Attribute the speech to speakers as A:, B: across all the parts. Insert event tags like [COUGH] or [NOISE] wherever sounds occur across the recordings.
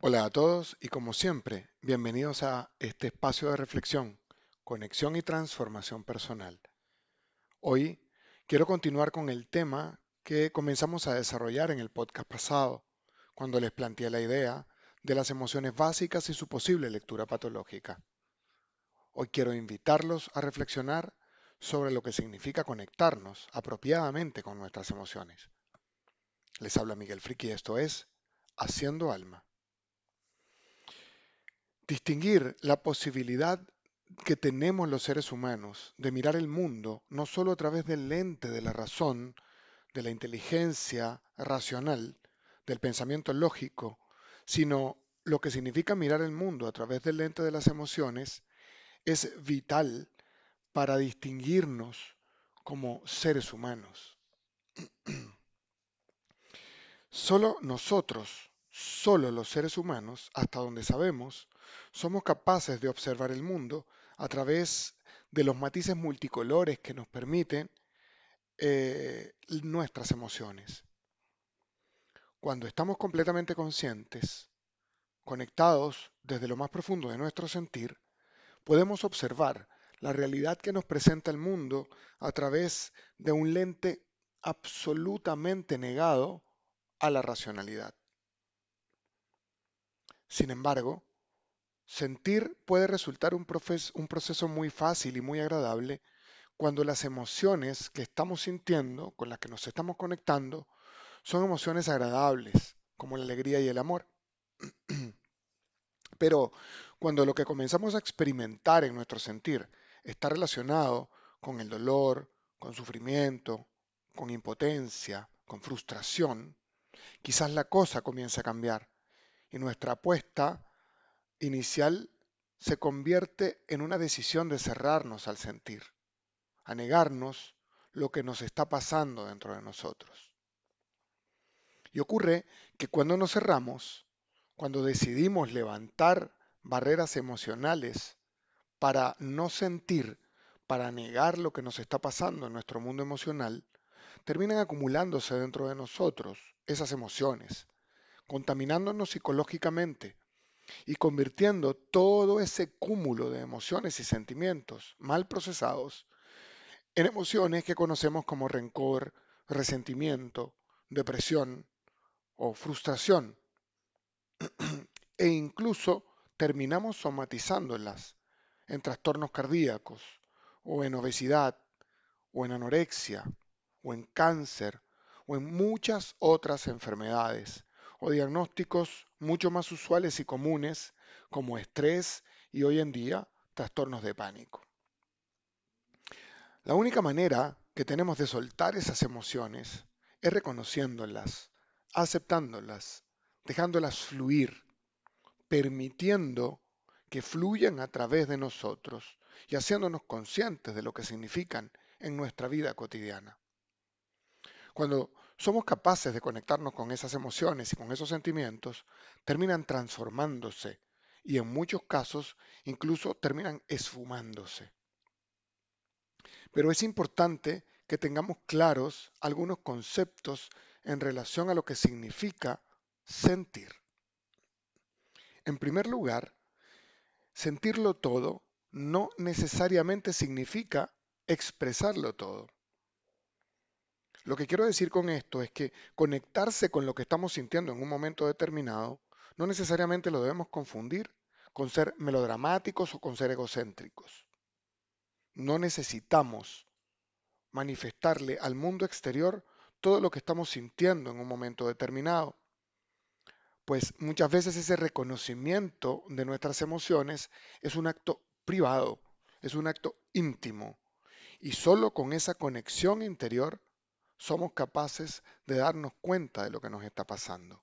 A: Hola a todos y como siempre, bienvenidos a este espacio de reflexión, conexión y transformación personal. Hoy quiero continuar con el tema que comenzamos a desarrollar en el podcast pasado, cuando les planteé la idea de las emociones básicas y su posible lectura patológica. Hoy quiero invitarlos a reflexionar sobre lo que significa conectarnos apropiadamente con nuestras emociones. Les habla Miguel Friki y esto es Haciendo Alma. Distinguir la posibilidad que tenemos los seres humanos de mirar el mundo no solo a través del lente de la razón, de la inteligencia racional, del pensamiento lógico, sino lo que significa mirar el mundo a través del lente de las emociones, es vital para distinguirnos como seres humanos. [CLEARS THROAT] Solo nosotros, solo los seres humanos, hasta donde sabemos, somos capaces de observar el mundo a través de los matices multicolores que nos permiten eh, nuestras emociones. Cuando estamos completamente conscientes, conectados desde lo más profundo de nuestro sentir, podemos observar la realidad que nos presenta el mundo a través de un lente absolutamente negado a la racionalidad. Sin embargo, Sentir puede resultar un, proceso muy fácil y muy agradable cuando las emociones que estamos sintiendo, con las que nos estamos conectando, son emociones agradables, como la alegría y el amor. [CLEARS THROAT] Pero cuando lo que comenzamos a experimentar en nuestro sentir está relacionado con el dolor, con sufrimiento, con impotencia, con frustración, quizás la cosa comience a cambiar y nuestra apuesta inicial se convierte en una decisión de cerrarnos al sentir, a negarnos lo que nos está pasando dentro de nosotros. Y ocurre que cuando nos cerramos, cuando decidimos levantar barreras emocionales para no sentir, para negar lo que nos está pasando en nuestro mundo emocional, terminan acumulándose dentro de nosotros esas emociones, contaminándonos psicológicamente, y convirtiendo todo ese cúmulo de emociones y sentimientos mal procesados en emociones que conocemos como rencor, resentimiento, depresión o frustración. [CLEARS THROAT] e incluso terminamos somatizándolas en trastornos cardíacos o en obesidad o en anorexia o en cáncer o en muchas otras enfermedades o diagnósticos mucho más usuales y comunes como estrés y hoy en día trastornos de pánico. La única manera que tenemos de soltar esas emociones es reconociéndolas, aceptándolas, dejándolas fluir, permitiendo que fluyan a través de nosotros y haciéndonos conscientes de lo que significan en nuestra vida cotidiana. Cuando somos capaces de conectarnos con esas emociones y con esos sentimientos, terminan transformándose y en muchos casos incluso terminan esfumándose. Pero es importante que tengamos claros algunos conceptos en relación a lo que significa sentir. En primer lugar, sentirlo todo no necesariamente significa expresarlo todo. Lo que quiero decir con esto es que conectarse con lo que estamos sintiendo en un momento determinado no necesariamente lo debemos confundir con ser melodramáticos o con ser egocéntricos. No necesitamos manifestarle al mundo exterior todo lo que estamos sintiendo en un momento determinado, pues muchas veces ese reconocimiento de nuestras emociones es un acto privado, es un acto íntimo, y solo con esa conexión interior somos capaces de darnos cuenta de lo que nos está pasando.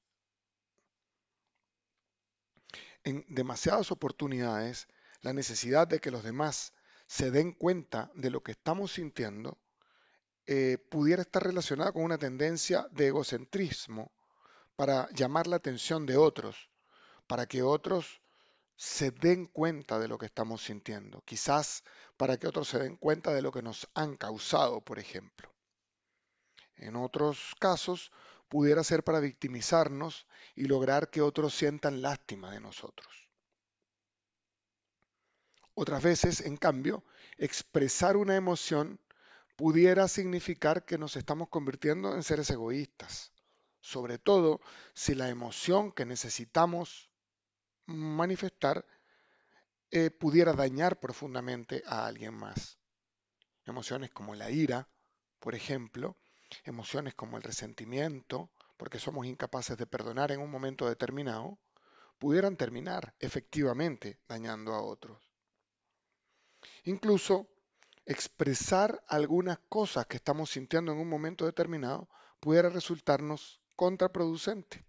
A: En demasiadas oportunidades, la necesidad de que los demás se den cuenta de lo que estamos sintiendo eh, pudiera estar relacionada con una tendencia de egocentrismo para llamar la atención de otros, para que otros se den cuenta de lo que estamos sintiendo, quizás para que otros se den cuenta de lo que nos han causado, por ejemplo. En otros casos pudiera ser para victimizarnos y lograr que otros sientan lástima de nosotros. Otras veces, en cambio, expresar una emoción pudiera significar que nos estamos convirtiendo en seres egoístas, sobre todo si la emoción que necesitamos manifestar eh, pudiera dañar profundamente a alguien más. Emociones como la ira, por ejemplo, emociones como el resentimiento, porque somos incapaces de perdonar en un momento determinado, pudieran terminar efectivamente dañando a otros. Incluso expresar algunas cosas que estamos sintiendo en un momento determinado pudiera resultarnos contraproducente.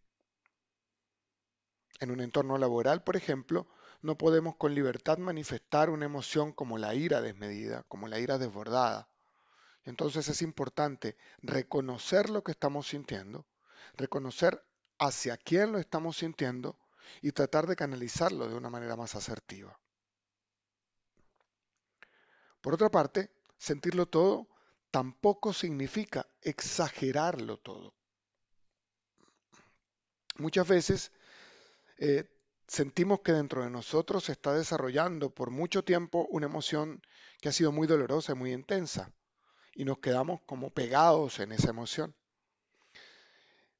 A: En un entorno laboral, por ejemplo, no podemos con libertad manifestar una emoción como la ira desmedida, como la ira desbordada. Entonces es importante reconocer lo que estamos sintiendo, reconocer hacia quién lo estamos sintiendo y tratar de canalizarlo de una manera más asertiva. Por otra parte, sentirlo todo tampoco significa exagerarlo todo. Muchas veces eh, sentimos que dentro de nosotros se está desarrollando por mucho tiempo una emoción que ha sido muy dolorosa y muy intensa y nos quedamos como pegados en esa emoción.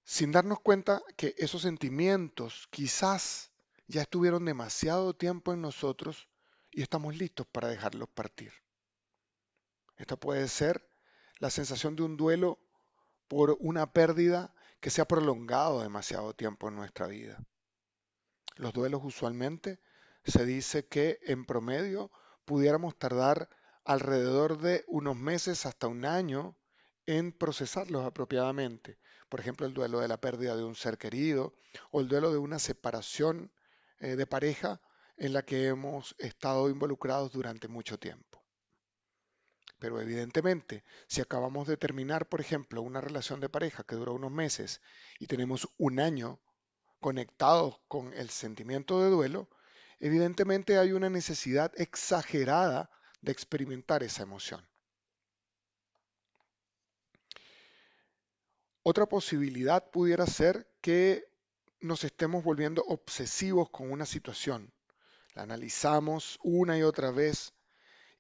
A: Sin darnos cuenta que esos sentimientos quizás ya estuvieron demasiado tiempo en nosotros y estamos listos para dejarlos partir. Esta puede ser la sensación de un duelo por una pérdida que se ha prolongado demasiado tiempo en nuestra vida. Los duelos usualmente se dice que en promedio pudiéramos tardar alrededor de unos meses hasta un año en procesarlos apropiadamente. Por ejemplo, el duelo de la pérdida de un ser querido o el duelo de una separación eh, de pareja en la que hemos estado involucrados durante mucho tiempo. Pero evidentemente, si acabamos de terminar, por ejemplo, una relación de pareja que duró unos meses y tenemos un año conectados con el sentimiento de duelo, evidentemente hay una necesidad exagerada de experimentar esa emoción. Otra posibilidad pudiera ser que nos estemos volviendo obsesivos con una situación. La analizamos una y otra vez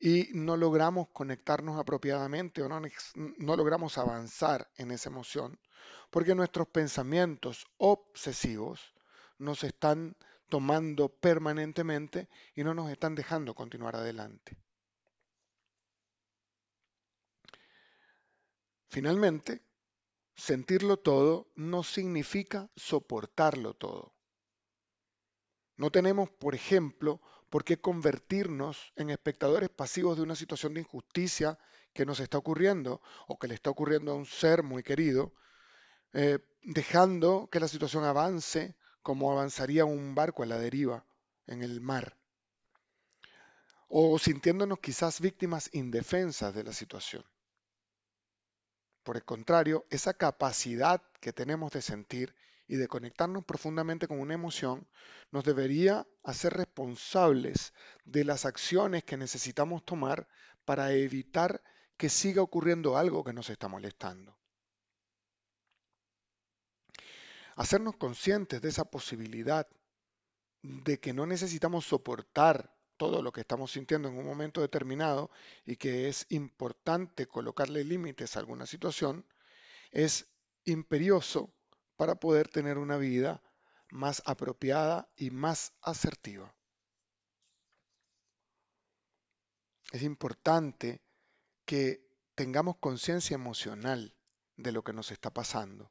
A: y no logramos conectarnos apropiadamente o no, no logramos avanzar en esa emoción porque nuestros pensamientos obsesivos nos están tomando permanentemente y no nos están dejando continuar adelante. Finalmente, sentirlo todo no significa soportarlo todo. No tenemos, por ejemplo, por qué convertirnos en espectadores pasivos de una situación de injusticia que nos está ocurriendo o que le está ocurriendo a un ser muy querido eh, dejando que la situación avance como avanzaría un barco a la deriva en el mar, o sintiéndonos quizás víctimas indefensas de la situación. Por el contrario, esa capacidad que tenemos de sentir y de conectarnos profundamente con una emoción nos debería hacer responsables de las acciones que necesitamos tomar para evitar que siga ocurriendo algo que nos está molestando. hacernos conscientes de esa posibilidad de que no necesitamos soportar todo lo que estamos sintiendo en un momento determinado y que es importante colocarle límites a alguna situación, es imperioso para poder tener una vida más apropiada y más asertiva. Es importante que tengamos conciencia emocional de lo que nos está pasando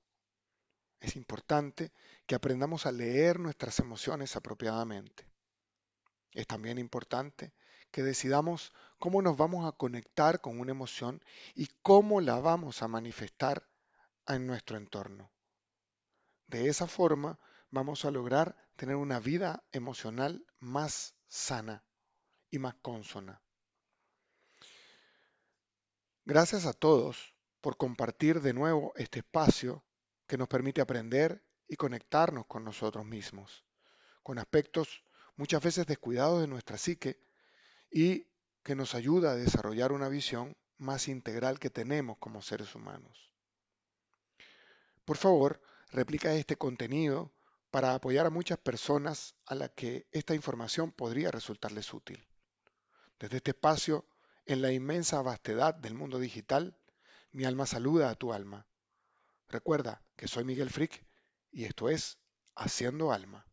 A: es importante que aprendamos a leer nuestras emociones apropiadamente. Es también importante que decidamos cómo nos vamos a conectar con una emoción y cómo la vamos a manifestar en nuestro entorno. De esa forma vamos a lograr tener una vida emocional más sana y más consona. Gracias a todos por compartir de nuevo este espacio que nos permite aprender y conectarnos con nosotros mismos, con aspectos muchas veces descuidados de nuestra psique y que nos ayuda a desarrollar una visión más integral que tenemos como seres humanos. Por favor, replica este contenido para apoyar a muchas personas a las que esta información podría resultarles útil. Desde este espacio, en la inmensa vastedad del mundo digital, mi alma saluda a tu alma. Recuerda que soy Miguel Frick y esto es Haciendo Alma.